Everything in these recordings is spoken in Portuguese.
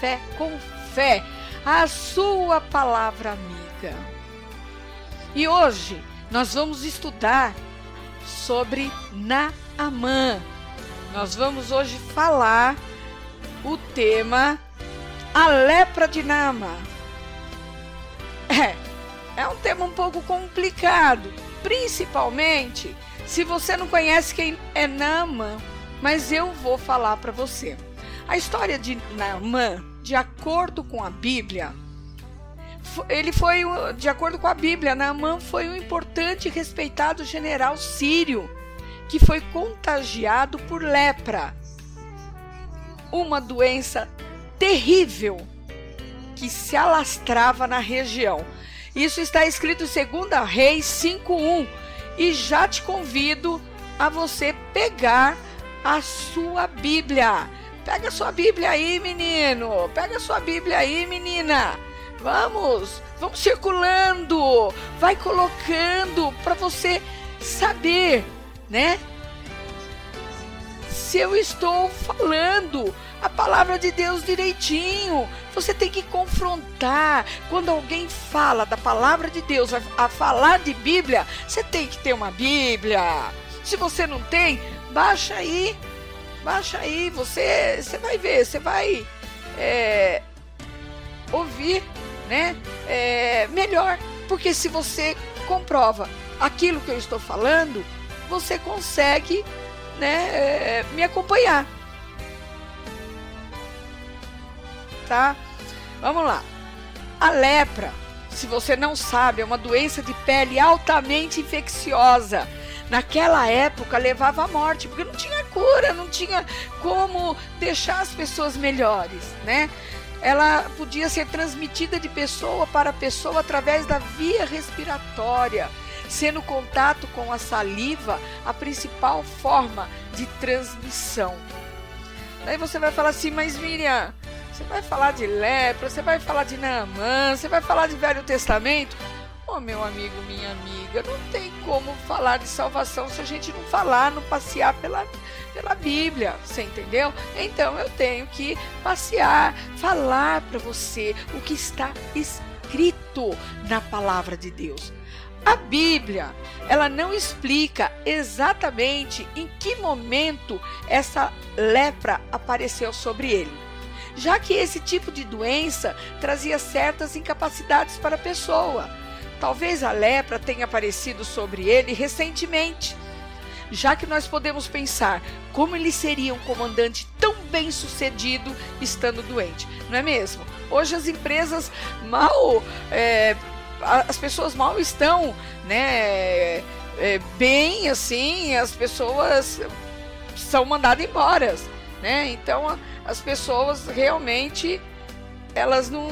Café com Fé, a sua palavra amiga. E hoje nós vamos estudar sobre Naamã. Nós vamos hoje falar o tema a lepra de Naamã. É, é um tema um pouco complicado, principalmente se você não conhece quem é Naamã, mas eu vou falar para você. A história de Naamã, de acordo com a Bíblia, ele foi, de acordo com a Bíblia, Naamã foi um importante e respeitado general sírio que foi contagiado por lepra, uma doença terrível que se alastrava na região. Isso está escrito em 2 Reis 5:1 e já te convido a você pegar a sua Bíblia. Pega sua Bíblia aí, menino. Pega sua Bíblia aí, menina. Vamos, vamos circulando, vai colocando para você saber, né? Se eu estou falando a palavra de Deus direitinho, você tem que confrontar. Quando alguém fala da palavra de Deus, a falar de Bíblia, você tem que ter uma Bíblia. Se você não tem, baixa aí, baixa aí. Você, você vai ver, você vai é, ouvir, né? É, melhor, porque se você comprova aquilo que eu estou falando, você consegue, né? é, me acompanhar. tá? Vamos lá. A lepra, se você não sabe, é uma doença de pele altamente infecciosa. Naquela época levava à morte, porque não tinha cura, não tinha como deixar as pessoas melhores, né? Ela podia ser transmitida de pessoa para pessoa através da via respiratória, sendo contato com a saliva a principal forma de transmissão. Daí você vai falar assim, mas Miriam, você vai falar de lepra, você vai falar de Naamã, você vai falar de Velho Testamento? Meu amigo, minha amiga, não tem como falar de salvação se a gente não falar, não passear pela, pela Bíblia, você entendeu? Então eu tenho que passear, falar para você o que está escrito na palavra de Deus. A Bíblia, ela não explica exatamente em que momento essa lepra apareceu sobre ele, já que esse tipo de doença trazia certas incapacidades para a pessoa. Talvez a lepra tenha aparecido sobre ele recentemente, já que nós podemos pensar como ele seria um comandante tão bem sucedido estando doente, não é mesmo? Hoje as empresas mal é, as pessoas mal estão, né, é, bem assim, as pessoas são mandadas embora, né? Então as pessoas realmente elas não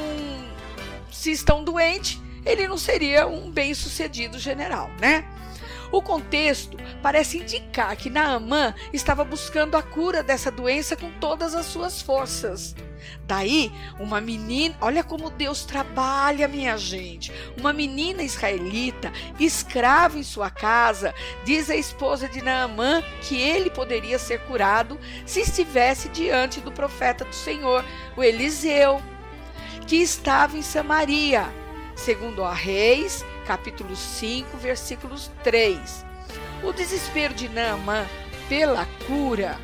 se estão doentes, ele não seria um bem-sucedido general, né? O contexto parece indicar que Naamã estava buscando a cura dessa doença com todas as suas forças. Daí, uma menina, olha como Deus trabalha, minha gente. Uma menina israelita, escrava em sua casa, diz a esposa de Naamã que ele poderia ser curado se estivesse diante do profeta do Senhor, o Eliseu, que estava em Samaria. Segundo a Reis, capítulo 5, versículos 3. O desespero de Naamã pela cura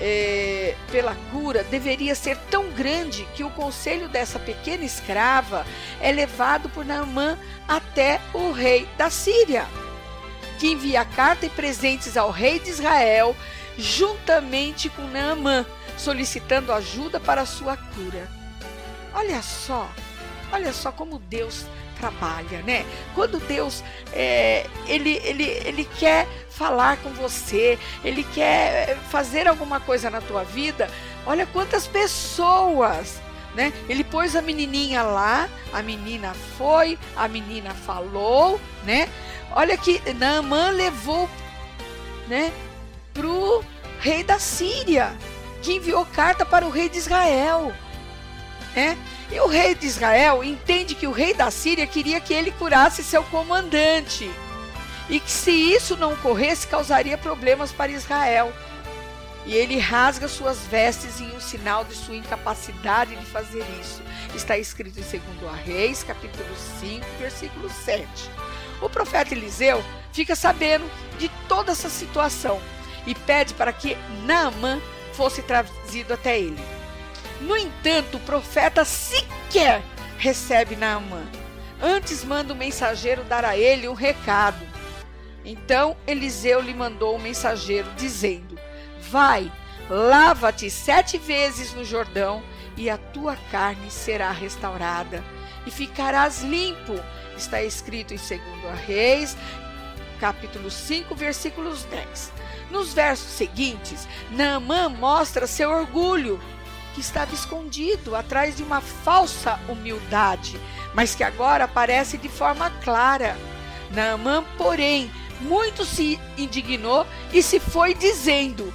é, pela cura deveria ser tão grande que o conselho dessa pequena escrava é levado por Naamã até o rei da Síria, que envia carta e presentes ao rei de Israel, juntamente com Naamã, solicitando ajuda para sua cura. Olha só, olha só como Deus trabalha, né? Quando Deus é, ele, ele, ele quer falar com você, ele quer fazer alguma coisa na tua vida, olha quantas pessoas né? Ele pôs a menininha lá, a menina foi, a menina falou, né? Olha que Naamã levou, né, pro rei da Síria, que enviou carta para o rei de Israel, né? E o rei de Israel entende que o rei da Síria queria que ele curasse seu comandante. E que se isso não ocorresse, causaria problemas para Israel. E ele rasga suas vestes em um sinal de sua incapacidade de fazer isso. Está escrito em 2 Reis, capítulo 5, versículo 7. O profeta Eliseu fica sabendo de toda essa situação e pede para que Naamã fosse trazido até ele. No entanto, o profeta sequer recebe Naamã. Antes manda o mensageiro dar a ele um recado. Então Eliseu lhe mandou um mensageiro dizendo: Vai, lava-te sete vezes no Jordão, e a tua carne será restaurada, e ficarás limpo. Está escrito em 2 Reis, capítulo 5, versículos 10. Nos versos seguintes, Naamã mostra seu orgulho que estava escondido atrás de uma falsa humildade, mas que agora aparece de forma clara. Naamã, porém, muito se indignou e se foi dizendo: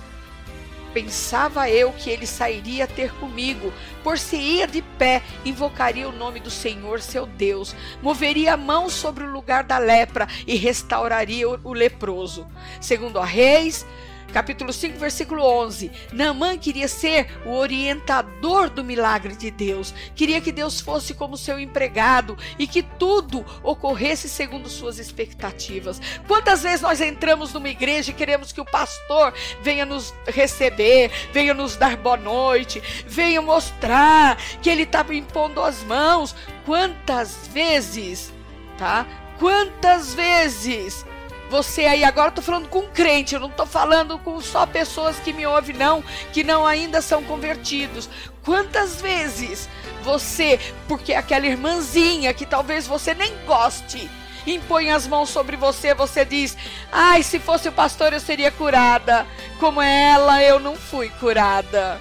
Pensava eu que ele sairia ter comigo, por se ia de pé, invocaria o nome do Senhor seu Deus, moveria a mão sobre o lugar da lepra e restauraria o leproso. Segundo a Reis, capítulo 5, versículo 11. Naamã queria ser o orientador do milagre de Deus. Queria que Deus fosse como seu empregado e que tudo ocorresse segundo suas expectativas. Quantas vezes nós entramos numa igreja e queremos que o pastor venha nos receber, venha nos dar boa noite, venha mostrar que ele está impondo as mãos. Quantas vezes, tá? Quantas vezes você aí, agora eu tô falando com crente, eu não tô falando com só pessoas que me ouvem, não, que não ainda são convertidos. Quantas vezes você, porque aquela irmãzinha que talvez você nem goste, impõe as mãos sobre você, você diz: Ai, se fosse o pastor eu seria curada. Como ela, eu não fui curada.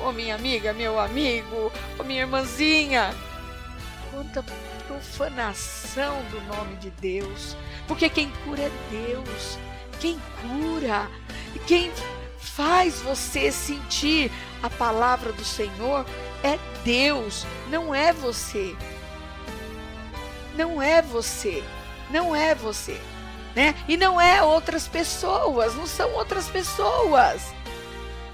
Ô oh, minha amiga, meu amigo, ô oh, minha irmãzinha, quanta profanação do nome de Deus. Porque quem cura é Deus. Quem cura, quem faz você sentir a palavra do Senhor é Deus, não é você. Não é você. Não é você. Né? E não é outras pessoas, não são outras pessoas.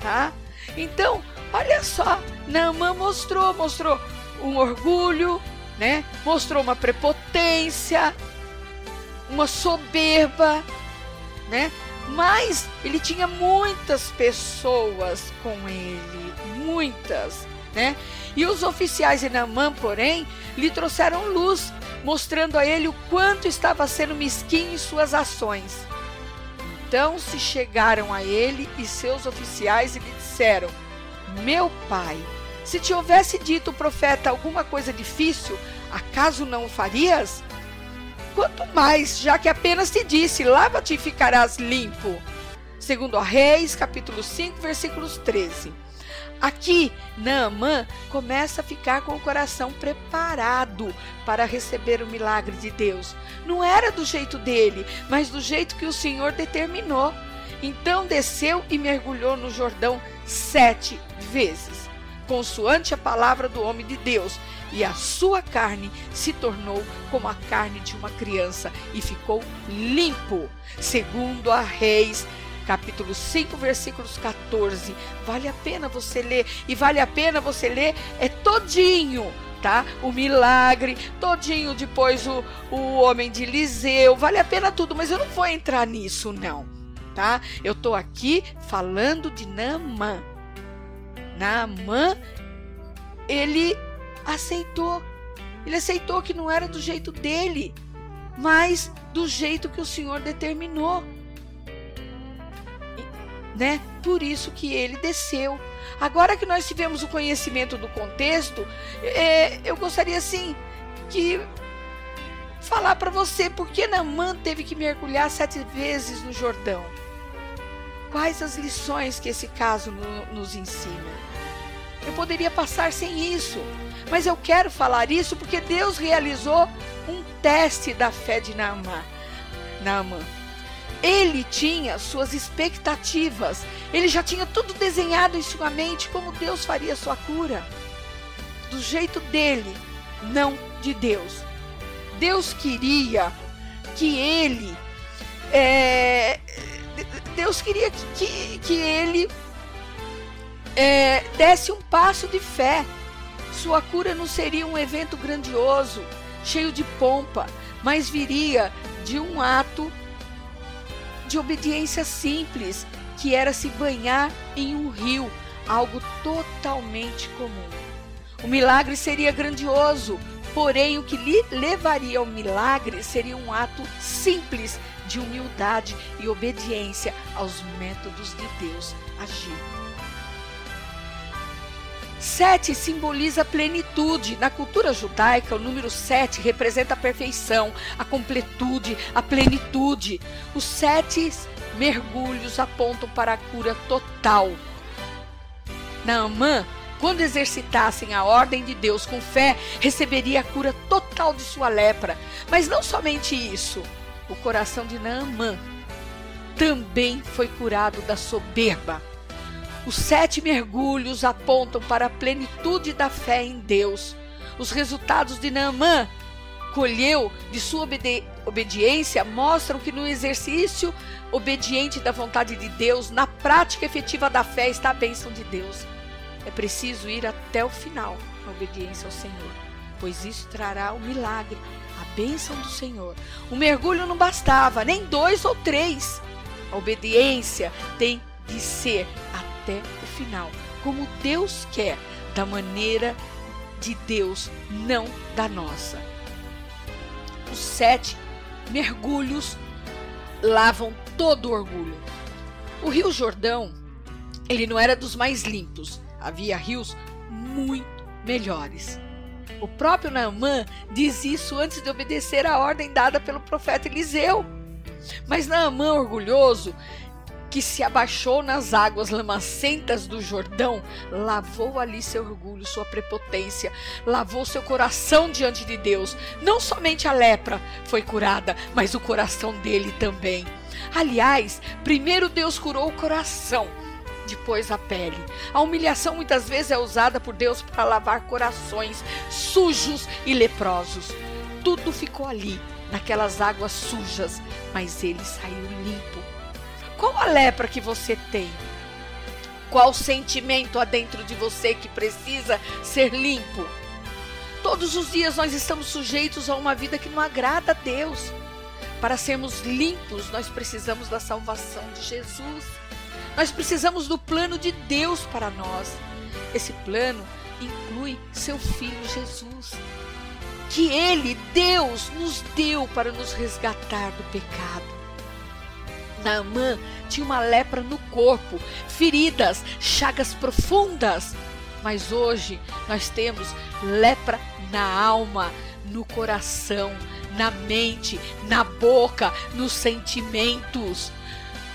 Tá? Então, olha só, Naamã mostrou, mostrou um orgulho, né? Mostrou uma prepotência, uma soberba, né? Mas ele tinha muitas pessoas com ele, muitas, né? E os oficiais de Naamã, porém, lhe trouxeram luz, mostrando a ele o quanto estava sendo mesquinho em suas ações. Então se chegaram a ele e seus oficiais e lhe disseram: Meu pai, se te houvesse dito o profeta alguma coisa difícil, acaso não o farias? Quanto mais, já que apenas te disse: lava-te e ficarás limpo. Segundo a Reis, capítulo 5, versículos 13. Aqui, Naamã começa a ficar com o coração preparado para receber o milagre de Deus. Não era do jeito dele, mas do jeito que o Senhor determinou. Então desceu e mergulhou no Jordão sete vezes. Consoante a palavra do homem de Deus, e a sua carne se tornou como a carne de uma criança e ficou limpo, segundo a Reis capítulo 5, versículos 14. Vale a pena você ler e vale a pena você ler é todinho, tá? O milagre, todinho depois o, o homem de Eliseu, vale a pena tudo, mas eu não vou entrar nisso não, tá? Eu tô aqui falando de Naamã. Naamã, ele aceitou. Ele aceitou que não era do jeito dele, mas do jeito que o Senhor determinou. Né? Por isso que ele desceu. Agora que nós tivemos o conhecimento do contexto, é, eu gostaria assim que falar para você por que Naamã teve que mergulhar sete vezes no Jordão. Quais as lições que esse caso no, nos ensina? Eu poderia passar sem isso, mas eu quero falar isso porque Deus realizou um teste da fé de Naamã. Naamã. Ele tinha suas expectativas, ele já tinha tudo desenhado em sua mente como Deus faria sua cura. Do jeito dele, não de Deus. Deus queria que ele. É, Deus queria que, que, que ele é, desse um passo de fé. Sua cura não seria um evento grandioso, cheio de pompa, mas viria de um ato de obediência simples, que era se banhar em um rio, algo totalmente comum. O milagre seria grandioso, porém o que lhe levaria ao milagre seria um ato simples de humildade e obediência aos métodos de Deus agir. Sete simboliza plenitude. Na cultura judaica, o número sete representa a perfeição, a completude, a plenitude. Os sete mergulhos apontam para a cura total. Naamã, quando exercitassem a ordem de Deus com fé, receberia a cura total de sua lepra. Mas não somente isso. O coração de Naamã também foi curado da soberba. Os sete mergulhos apontam para a plenitude da fé em Deus. Os resultados de Naamã colheu de sua obedi obediência mostram que no exercício obediente da vontade de Deus, na prática efetiva da fé, está a bênção de Deus. É preciso ir até o final na obediência ao Senhor, pois isso trará o milagre, a bênção do Senhor. O mergulho não bastava, nem dois ou três. A obediência tem de ser até o final, como Deus quer, da maneira de Deus, não da nossa. Os sete mergulhos lavam todo o orgulho. O Rio Jordão, ele não era dos mais limpos, havia rios muito melhores. O próprio Naamã diz isso antes de obedecer à ordem dada pelo profeta Eliseu. Mas Naamã, orgulhoso, que se abaixou nas águas lamacentas do Jordão, lavou ali seu orgulho, sua prepotência, lavou seu coração diante de Deus. Não somente a lepra foi curada, mas o coração dele também. Aliás, primeiro Deus curou o coração, depois a pele. A humilhação muitas vezes é usada por Deus para lavar corações sujos e leprosos. Tudo ficou ali, naquelas águas sujas, mas ele saiu limpo qual a lepra que você tem? Qual sentimento há dentro de você que precisa ser limpo? Todos os dias nós estamos sujeitos a uma vida que não agrada a Deus. Para sermos limpos, nós precisamos da salvação de Jesus. Nós precisamos do plano de Deus para nós. Esse plano inclui seu filho Jesus, que ele, Deus, nos deu para nos resgatar do pecado. Naamã tinha uma lepra no corpo, feridas, chagas profundas. Mas hoje nós temos lepra na alma, no coração, na mente, na boca, nos sentimentos.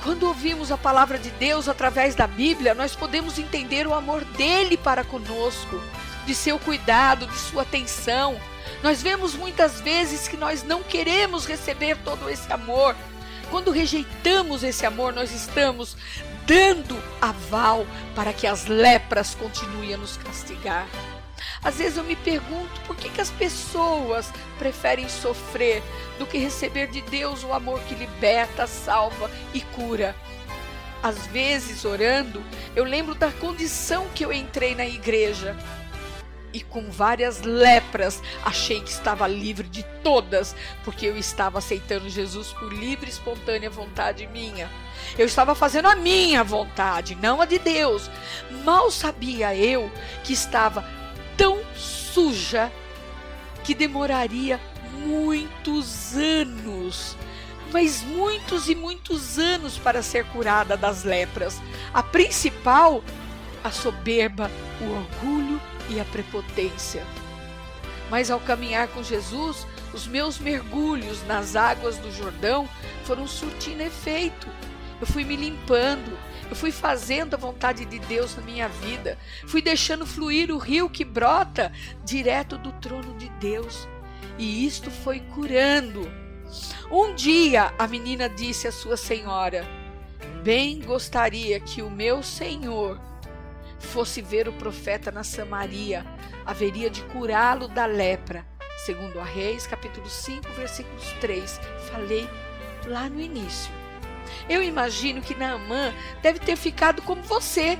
Quando ouvimos a palavra de Deus através da Bíblia, nós podemos entender o amor dele para conosco, de seu cuidado, de sua atenção. Nós vemos muitas vezes que nós não queremos receber todo esse amor, quando rejeitamos esse amor, nós estamos dando aval para que as lepras continuem a nos castigar. Às vezes eu me pergunto por que, que as pessoas preferem sofrer do que receber de Deus o amor que liberta, salva e cura. Às vezes, orando, eu lembro da condição que eu entrei na igreja. E com várias lepras, achei que estava livre de todas, porque eu estava aceitando Jesus por livre e espontânea vontade minha. Eu estava fazendo a minha vontade, não a de Deus. Mal sabia eu que estava tão suja que demoraria muitos anos, mas muitos e muitos anos para ser curada das lepras. A principal, a soberba, o orgulho e a prepotência. Mas ao caminhar com Jesus, os meus mergulhos nas águas do Jordão foram surtindo efeito. Eu fui me limpando, eu fui fazendo a vontade de Deus na minha vida. Fui deixando fluir o rio que brota direto do trono de Deus. E isto foi curando. Um dia a menina disse à sua senhora: Bem gostaria que o meu senhor fosse ver o profeta na Samaria, haveria de curá-lo da lepra. Segundo a Reis, capítulo 5, versículos 3. Falei lá no início. Eu imagino que Naamã deve ter ficado como você,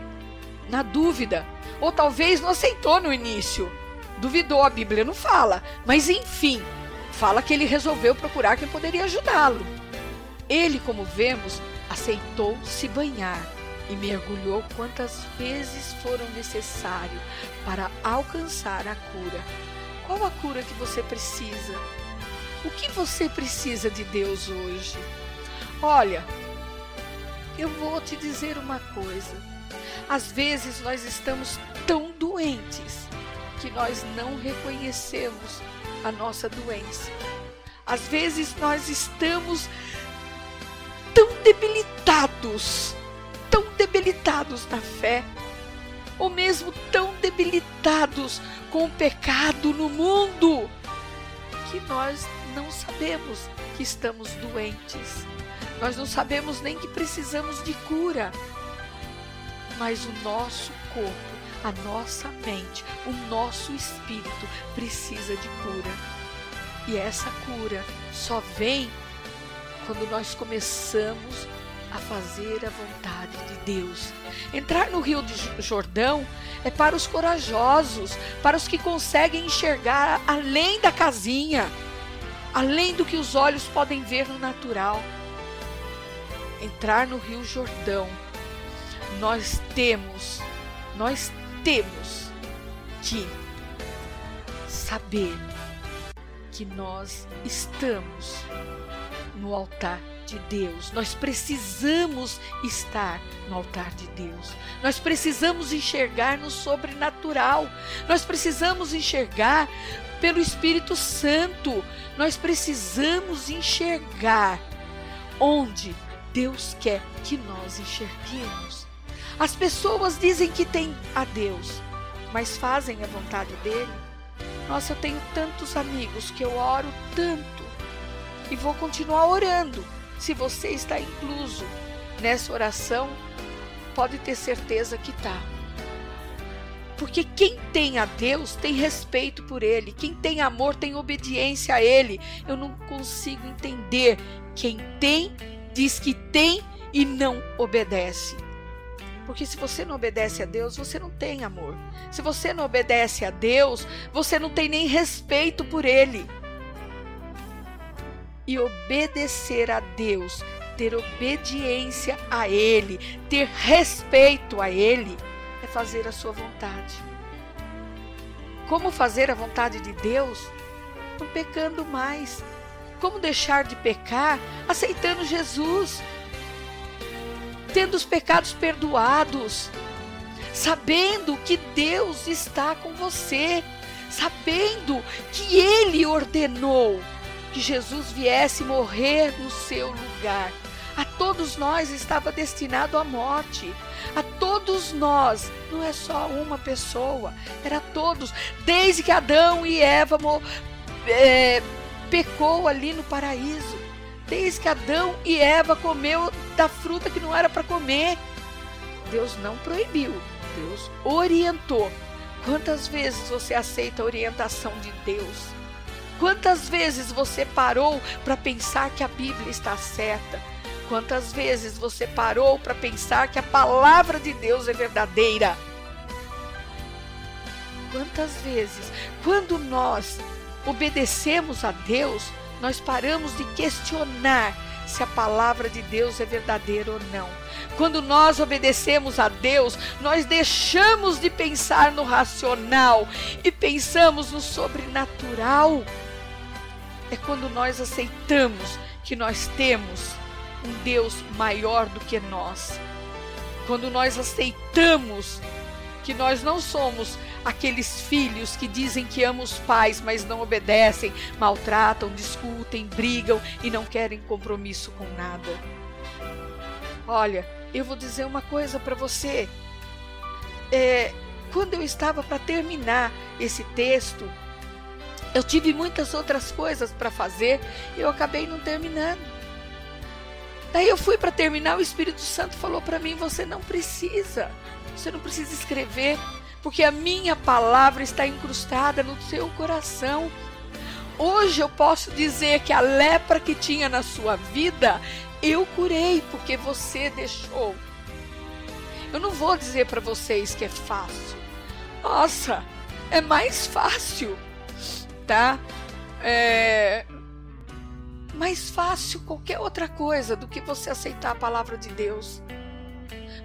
na dúvida, ou talvez não aceitou no início. Duvidou, a Bíblia não fala, mas enfim, fala que ele resolveu procurar quem poderia ajudá-lo. Ele, como vemos, aceitou se banhar e mergulhou quantas vezes foram necessário para alcançar a cura. Qual a cura que você precisa? O que você precisa de Deus hoje? Olha, eu vou te dizer uma coisa. Às vezes nós estamos tão doentes que nós não reconhecemos a nossa doença. Às vezes nós estamos tão debilitados, tão debilitados na fé, ou mesmo tão debilitados com o pecado no mundo, que nós não sabemos que estamos doentes. Nós não sabemos nem que precisamos de cura. Mas o nosso corpo, a nossa mente, o nosso espírito precisa de cura. E essa cura só vem quando nós começamos a fazer a vontade de Deus. Entrar no Rio Jordão é para os corajosos, para os que conseguem enxergar além da casinha, além do que os olhos podem ver no natural entrar no Rio Jordão, nós temos, nós temos que saber que nós estamos no altar de Deus. Nós precisamos estar no altar de Deus. Nós precisamos enxergar no sobrenatural. Nós precisamos enxergar pelo Espírito Santo. Nós precisamos enxergar onde Deus quer que nós enxerguemos. As pessoas dizem que têm a Deus, mas fazem a vontade dele. Nossa, eu tenho tantos amigos que eu oro tanto e vou continuar orando. Se você está incluso nessa oração, pode ter certeza que está. Porque quem tem a Deus tem respeito por Ele, quem tem amor tem obediência a Ele. Eu não consigo entender quem tem diz que tem e não obedece. Porque se você não obedece a Deus, você não tem amor. Se você não obedece a Deus, você não tem nem respeito por Ele. E obedecer a Deus, ter obediência a Ele, ter respeito a Ele, é fazer a sua vontade. Como fazer a vontade de Deus? Não pecando mais, como deixar de pecar aceitando Jesus, tendo os pecados perdoados, sabendo que Deus está com você, sabendo que Ele ordenou que Jesus viesse morrer no seu lugar. A todos nós estava destinado à morte. A todos nós, não é só uma pessoa, era todos, desde que Adão e Eva é, pecou ali no paraíso. Desde que Adão e Eva comeu da fruta que não era para comer. Deus não proibiu, Deus orientou. Quantas vezes você aceita a orientação de Deus? Quantas vezes você parou para pensar que a Bíblia está certa? Quantas vezes você parou para pensar que a palavra de Deus é verdadeira? Quantas vezes, quando nós obedecemos a Deus, nós paramos de questionar se a palavra de Deus é verdadeira ou não. Quando nós obedecemos a Deus, nós deixamos de pensar no racional e pensamos no sobrenatural. É quando nós aceitamos que nós temos um Deus maior do que nós. Quando nós aceitamos que nós não somos aqueles filhos que dizem que amam os pais, mas não obedecem, maltratam, discutem, brigam e não querem compromisso com nada. Olha, eu vou dizer uma coisa para você. É, quando eu estava para terminar esse texto, eu tive muitas outras coisas para fazer e eu acabei não terminando. Daí eu fui para terminar, o Espírito Santo falou para mim: você não precisa, você não precisa escrever, porque a minha palavra está incrustada no seu coração. Hoje eu posso dizer que a lepra que tinha na sua vida, eu curei, porque você deixou. Eu não vou dizer para vocês que é fácil. Nossa, é mais fácil, tá? É mais fácil qualquer outra coisa do que você aceitar a palavra de Deus.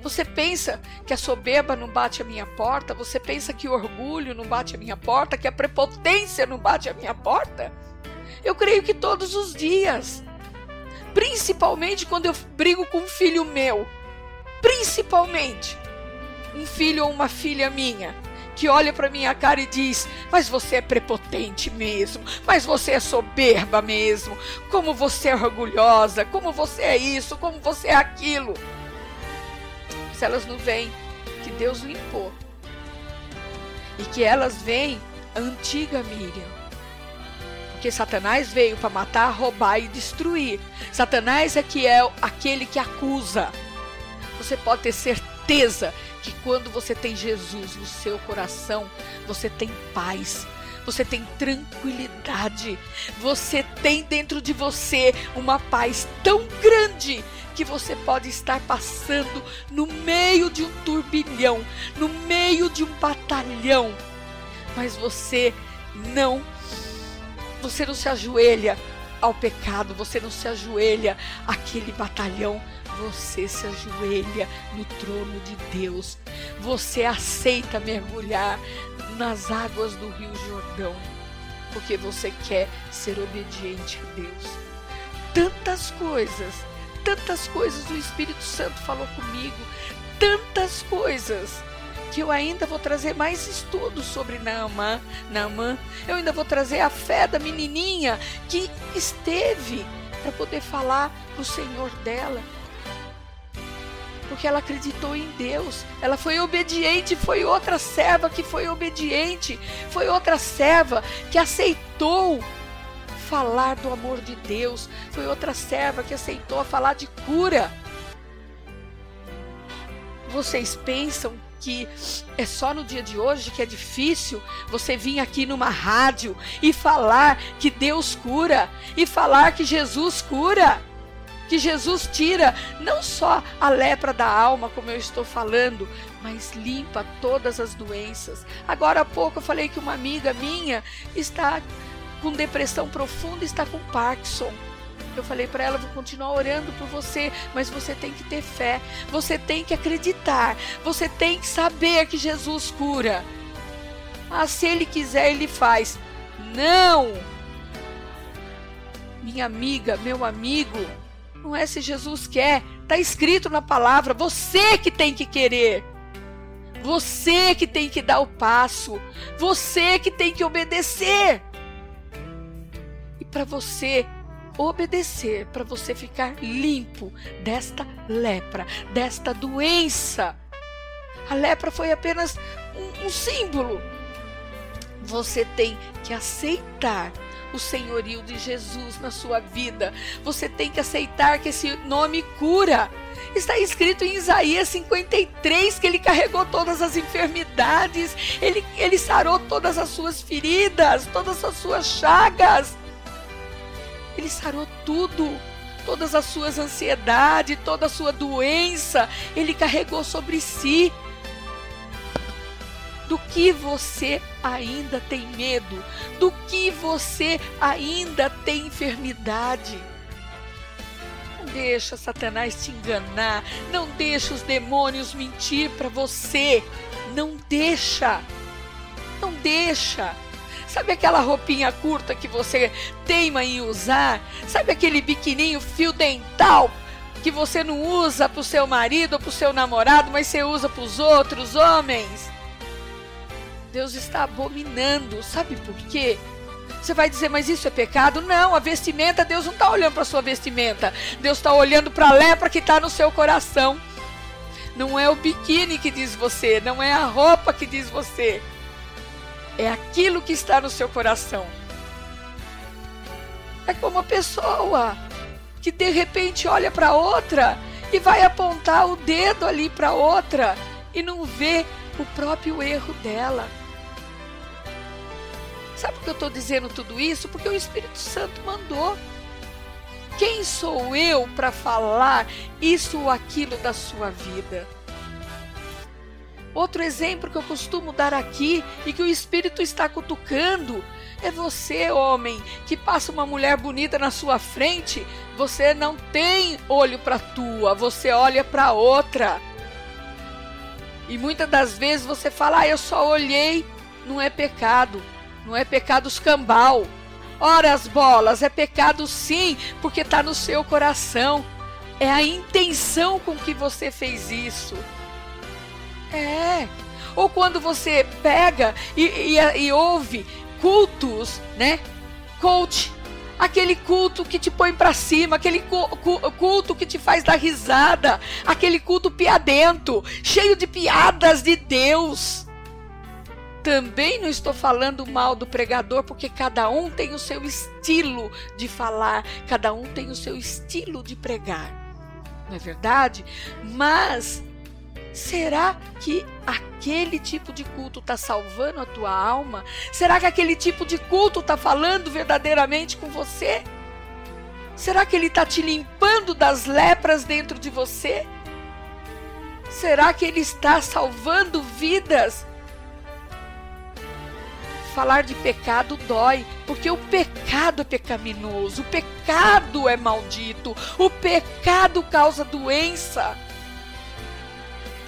Você pensa que a soberba não bate a minha porta? Você pensa que o orgulho não bate a minha porta? Que a prepotência não bate a minha porta? Eu creio que todos os dias. Principalmente quando eu brigo com um filho meu. Principalmente. Um filho ou uma filha minha que olha para minha cara e diz: Mas você é prepotente mesmo, mas você é soberba mesmo, como você é orgulhosa, como você é isso, como você é aquilo se elas não veem que Deus limpou. E que elas veem a antiga Miriam. Porque Satanás veio para matar, roubar e destruir. Satanás é que é aquele que acusa. Você pode ter certeza que quando você tem Jesus no seu coração, você tem paz, você tem tranquilidade, você tem dentro de você uma paz tão grande que você pode estar passando no meio de um turbilhão, no meio de um batalhão, mas você não você não se ajoelha ao pecado, você não se ajoelha àquele batalhão, você se ajoelha no trono de Deus. Você aceita mergulhar nas águas do Rio Jordão, porque você quer ser obediente a Deus. Tantas coisas tantas coisas o Espírito Santo falou comigo, tantas coisas que eu ainda vou trazer mais estudos sobre Naamã, Naamã. Eu ainda vou trazer a fé da menininha que esteve para poder falar para o Senhor dela. Porque ela acreditou em Deus, ela foi obediente. Foi outra serva que foi obediente, foi outra serva que aceitou falar do amor de Deus. Foi outra serva que aceitou falar de cura. Vocês pensam que é só no dia de hoje que é difícil você vir aqui numa rádio e falar que Deus cura e falar que Jesus cura? Que Jesus tira não só a lepra da alma, como eu estou falando, mas limpa todas as doenças. Agora há pouco eu falei que uma amiga minha está com depressão profunda está com Parkinson. Eu falei para ela, vou continuar orando por você, mas você tem que ter fé, você tem que acreditar, você tem que saber que Jesus cura. Ah, se ele quiser, ele faz. Não! Minha amiga, meu amigo, não é se Jesus quer, está escrito na palavra, você que tem que querer. Você que tem que dar o passo, você que tem que obedecer para você obedecer, para você ficar limpo desta lepra, desta doença. A lepra foi apenas um, um símbolo. Você tem que aceitar o senhorio de Jesus na sua vida. Você tem que aceitar que esse nome cura. Está escrito em Isaías 53 que ele carregou todas as enfermidades, ele, ele sarou todas as suas feridas, todas as suas chagas. Ele sarou tudo, todas as suas ansiedades, toda a sua doença, ele carregou sobre si. Do que você ainda tem medo? Do que você ainda tem enfermidade? deixa Satanás te enganar, não deixa os demônios mentir para você. Não deixa. Não deixa. Sabe aquela roupinha curta que você teima em usar? Sabe aquele biquininho fio dental que você não usa para o seu marido ou para o seu namorado, mas você usa para os outros homens? Deus está abominando. Sabe por quê? Você vai dizer, mas isso é pecado? Não, a vestimenta, Deus não está olhando para a sua vestimenta. Deus está olhando para a lepra que está no seu coração. Não é o biquíni que diz você, não é a roupa que diz você. É aquilo que está no seu coração. É como a pessoa que de repente olha para outra e vai apontar o dedo ali para outra e não vê o próprio erro dela. Sabe por que eu estou dizendo tudo isso? Porque o Espírito Santo mandou. Quem sou eu para falar isso ou aquilo da sua vida? Outro exemplo que eu costumo dar aqui e que o Espírito está cutucando é você, homem, que passa uma mulher bonita na sua frente, você não tem olho para tua, você olha para outra. E muitas das vezes você fala: "Ah, eu só olhei", não é pecado não é pecado escambau. Ora as bolas, é pecado sim, porque está no seu coração. É a intenção com que você fez isso. É. Ou quando você pega e, e, e ouve cultos, né? Coach, aquele culto que te põe para cima, aquele culto que te faz dar risada, aquele culto piadento, cheio de piadas de Deus. Também não estou falando mal do pregador, porque cada um tem o seu estilo de falar, cada um tem o seu estilo de pregar. Não é verdade? Mas será que aquele tipo de culto está salvando a tua alma? Será que aquele tipo de culto está falando verdadeiramente com você? Será que ele está te limpando das lepras dentro de você? Será que ele está salvando vidas? Falar de pecado dói, porque o pecado é pecaminoso, o pecado é maldito, o pecado causa doença.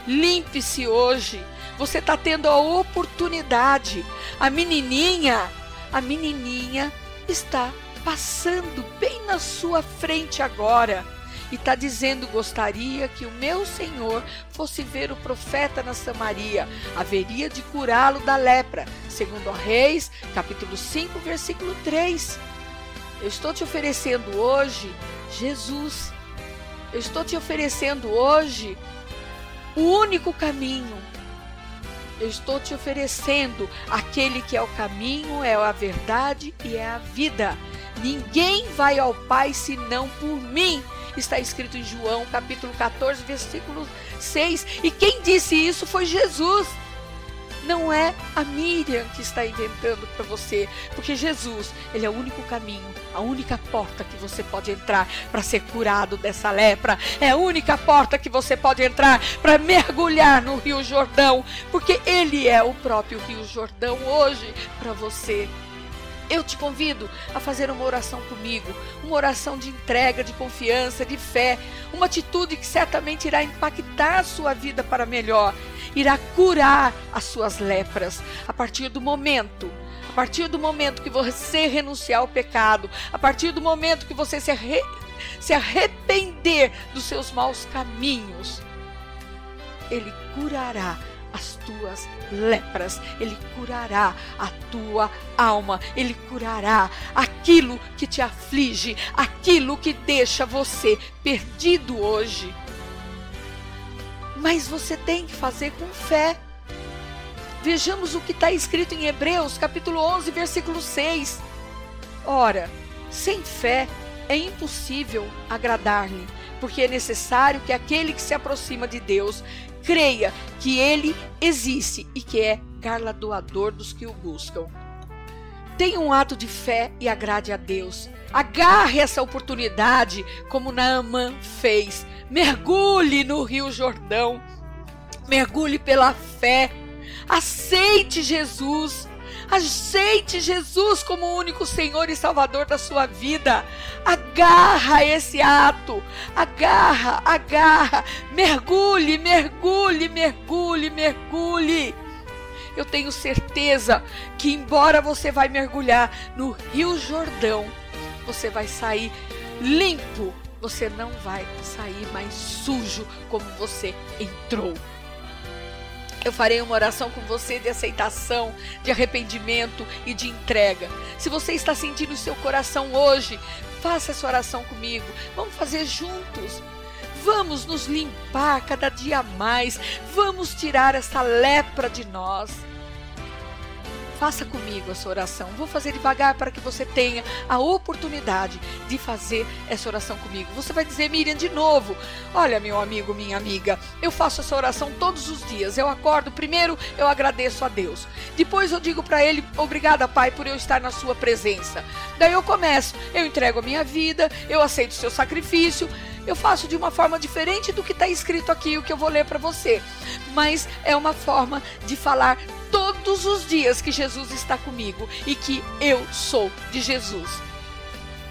Limpe-se hoje. Você está tendo a oportunidade. A menininha, a menininha está passando bem na sua frente agora e está dizendo: Gostaria que o meu Senhor fosse ver o profeta na Samaria, haveria de curá-lo da lepra. Segundo Reis, capítulo 5, versículo 3. Eu estou te oferecendo hoje Jesus. Eu estou te oferecendo hoje o único caminho. Eu estou te oferecendo aquele que é o caminho, é a verdade e é a vida. Ninguém vai ao Pai senão por mim está escrito em João, capítulo 14, versículo 6. E quem disse isso foi Jesus. Não é a Miriam que está inventando para você, porque Jesus, ele é o único caminho, a única porta que você pode entrar para ser curado dessa lepra. É a única porta que você pode entrar para mergulhar no Rio Jordão, porque ele é o próprio Rio Jordão hoje para você. Eu te convido a fazer uma oração comigo, uma oração de entrega, de confiança, de fé, uma atitude que certamente irá impactar a sua vida para melhor, irá curar as suas lepras. A partir do momento a partir do momento que você renunciar ao pecado, a partir do momento que você se, arre se arrepender dos seus maus caminhos, Ele curará as tuas lepras, Ele curará a tua alma, Ele curará aquilo que te aflige, aquilo que deixa você perdido hoje. Mas você tem que fazer com fé. Vejamos o que está escrito em Hebreus, capítulo 11, versículo 6. Ora, sem fé é impossível agradar-lhe porque é necessário que aquele que se aproxima de Deus creia que ele existe e que é galardoador dos que o buscam. Tenha um ato de fé e agrade a Deus. Agarre essa oportunidade, como Naamã fez. Mergulhe no Rio Jordão. Mergulhe pela fé. Aceite Jesus. Aceite Jesus como o único Senhor e Salvador da sua vida. Agarra esse ato. Agarra, agarra. Mergulhe, mergulhe, mergulhe, mergulhe. Eu tenho certeza que, embora você vai mergulhar no Rio Jordão, você vai sair limpo. Você não vai sair mais sujo como você entrou. Eu farei uma oração com você de aceitação, de arrependimento e de entrega. Se você está sentindo o seu coração hoje, faça essa oração comigo. Vamos fazer juntos. Vamos nos limpar cada dia mais. Vamos tirar essa lepra de nós. Faça comigo essa oração. Vou fazer devagar para que você tenha a oportunidade de fazer essa oração comigo. Você vai dizer, Miriam, de novo: Olha, meu amigo, minha amiga, eu faço essa oração todos os dias. Eu acordo, primeiro eu agradeço a Deus. Depois eu digo para Ele: Obrigada, Pai, por eu estar na Sua presença. Daí eu começo, eu entrego a minha vida, eu aceito o seu sacrifício eu faço de uma forma diferente do que está escrito aqui, o que eu vou ler para você. Mas é uma forma de falar todos os dias que Jesus está comigo e que eu sou de Jesus.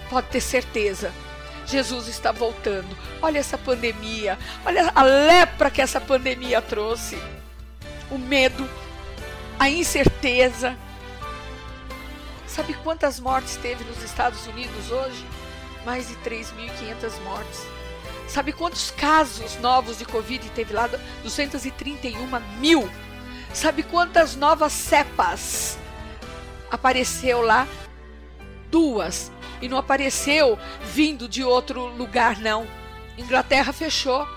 Pode ter certeza. Jesus está voltando. Olha essa pandemia. Olha a lepra que essa pandemia trouxe. O medo, a incerteza. Sabe quantas mortes teve nos Estados Unidos hoje? Mais de 3.500 mortes. Sabe quantos casos novos de Covid teve lá? 231 mil. Sabe quantas novas cepas apareceu lá? Duas. E não apareceu vindo de outro lugar, não. Inglaterra fechou.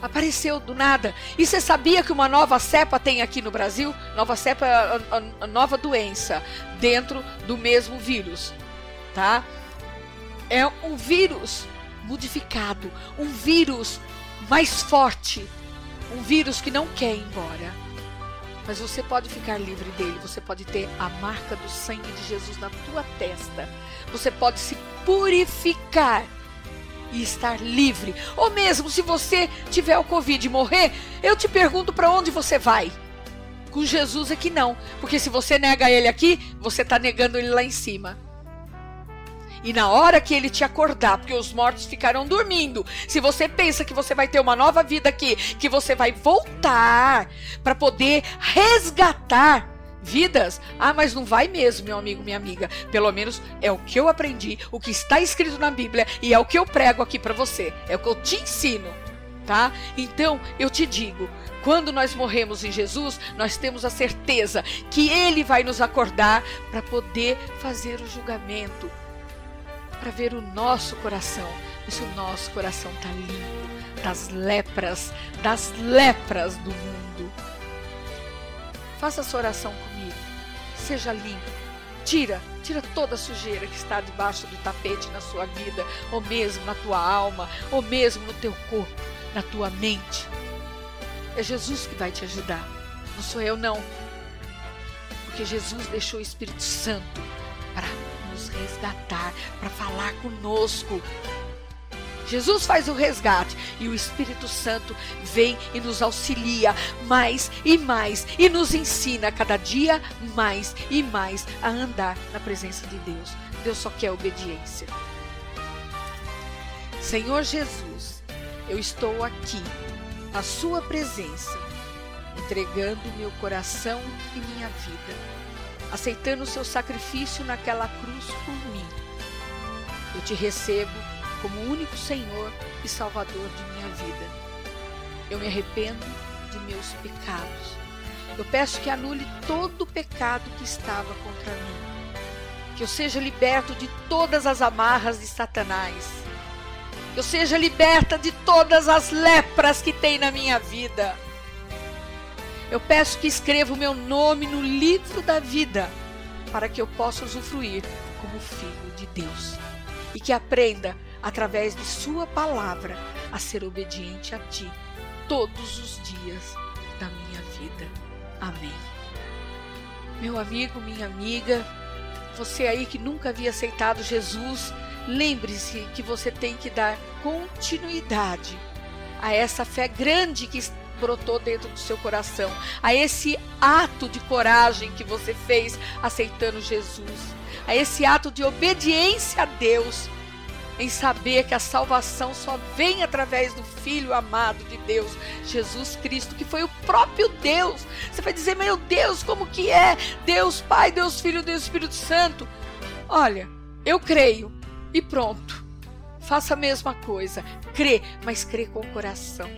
Apareceu do nada. E você sabia que uma nova cepa tem aqui no Brasil? Nova cepa é a, nova doença dentro do mesmo vírus, tá? É um vírus modificado, um vírus mais forte, um vírus que não quer ir embora mas você pode ficar livre dele, você pode ter a marca do sangue de Jesus na tua testa. Você pode se purificar e estar livre. Ou mesmo se você tiver o Covid e morrer, eu te pergunto para onde você vai? Com Jesus é que não, porque se você nega ele aqui, você está negando ele lá em cima. E na hora que ele te acordar, porque os mortos ficarão dormindo, se você pensa que você vai ter uma nova vida aqui, que você vai voltar para poder resgatar vidas, ah, mas não vai mesmo, meu amigo, minha amiga. Pelo menos é o que eu aprendi, o que está escrito na Bíblia e é o que eu prego aqui para você. É o que eu te ensino, tá? Então, eu te digo, quando nós morremos em Jesus, nós temos a certeza que ele vai nos acordar para poder fazer o julgamento para ver o nosso coração. Se o nosso coração está limpo das lepras, das lepras do mundo. Faça essa oração comigo. Seja limpo. Tira, tira toda a sujeira que está debaixo do tapete na sua vida, ou mesmo na tua alma, ou mesmo no teu corpo, na tua mente. É Jesus que vai te ajudar. Não sou eu não. Porque Jesus deixou o Espírito Santo para nos resgatar, para falar conosco. Jesus faz o resgate e o Espírito Santo vem e nos auxilia mais e mais e nos ensina cada dia mais e mais a andar na presença de Deus. Deus só quer obediência. Senhor Jesus, eu estou aqui, na Sua presença, entregando meu coração e minha vida aceitando o seu sacrifício naquela cruz por mim. Eu te recebo como único Senhor e Salvador de minha vida. Eu me arrependo de meus pecados. Eu peço que anule todo o pecado que estava contra mim. Que eu seja liberto de todas as amarras de Satanás. Que eu seja liberta de todas as lepras que tem na minha vida eu peço que escreva o meu nome no livro da vida, para que eu possa usufruir como filho de Deus. E que aprenda através de Sua palavra, a ser obediente a Ti todos os dias da minha vida. Amém. Meu amigo, minha amiga, você aí que nunca havia aceitado Jesus, lembre-se que você tem que dar continuidade a essa fé grande que brotou dentro do seu coração, a esse ato de coragem que você fez aceitando Jesus, a esse ato de obediência a Deus, em saber que a salvação só vem através do Filho amado de Deus, Jesus Cristo, que foi o próprio Deus. Você vai dizer, meu Deus, como que é? Deus Pai, Deus Filho, Deus Espírito Santo. Olha, eu creio e pronto. Faça a mesma coisa. Crê, mas crê com o coração.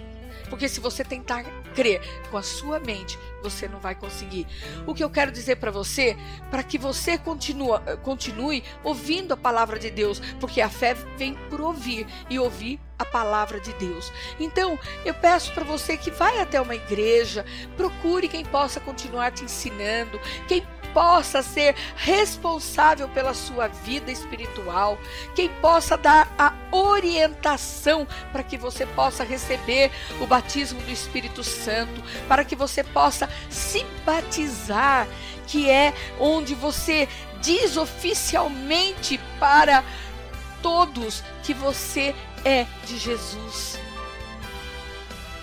Porque se você tentar crer com a sua mente, você não vai conseguir. O que eu quero dizer para você, para que você continua, continue ouvindo a palavra de Deus, porque a fé vem por ouvir e ouvir a palavra de Deus. Então, eu peço para você que vai até uma igreja, procure quem possa continuar te ensinando, quem possa ser responsável pela sua vida espiritual, quem possa dar a orientação para que você possa receber o batismo do Espírito Santo, para que você possa se batizar, que é onde você diz oficialmente para todos que você é de Jesus.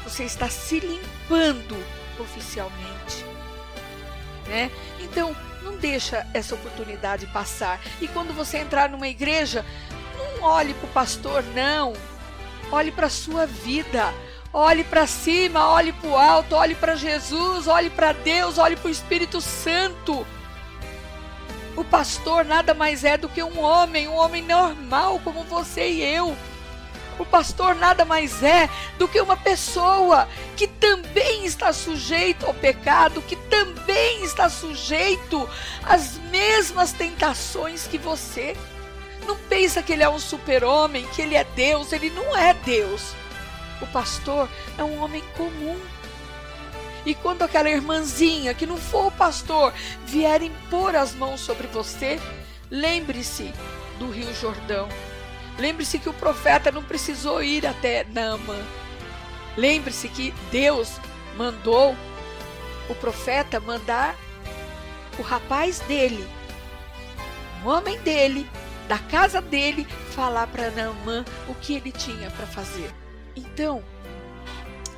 Você está se limpando oficialmente, né? Então, não deixa essa oportunidade passar. E quando você entrar numa igreja, não olhe para o pastor, não. Olhe para a sua vida. Olhe para cima, olhe para o alto, olhe para Jesus, olhe para Deus, olhe para o Espírito Santo. O pastor nada mais é do que um homem, um homem normal como você e eu. O pastor nada mais é do que uma pessoa que também está sujeito ao pecado, que também está sujeito às mesmas tentações que você. Não pensa que ele é um super-homem, que ele é Deus, ele não é Deus. O pastor é um homem comum. E quando aquela irmãzinha que não for o pastor vier impor as mãos sobre você, lembre-se do Rio Jordão Lembre-se que o profeta não precisou ir até Naamã. Lembre-se que Deus mandou o profeta mandar o rapaz dele, o homem dele, da casa dele, falar para Naamã o que ele tinha para fazer. Então,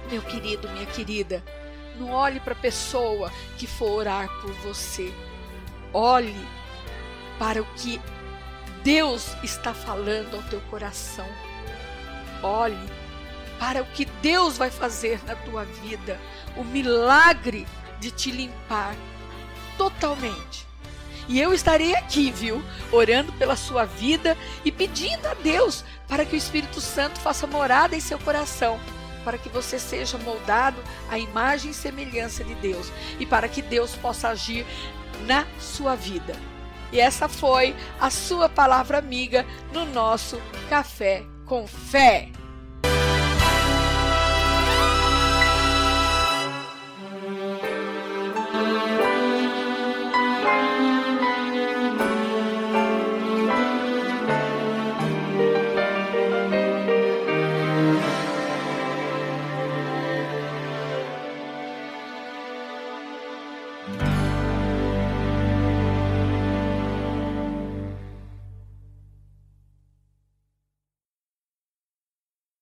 meu querido, minha querida, não olhe para a pessoa que for orar por você. Olhe para o que Deus está falando ao teu coração. Olhe para o que Deus vai fazer na tua vida, o milagre de te limpar totalmente. E eu estarei aqui, viu, orando pela sua vida e pedindo a Deus para que o Espírito Santo faça morada em seu coração, para que você seja moldado à imagem e semelhança de Deus e para que Deus possa agir na sua vida. E essa foi a sua palavra amiga no nosso Café com Fé.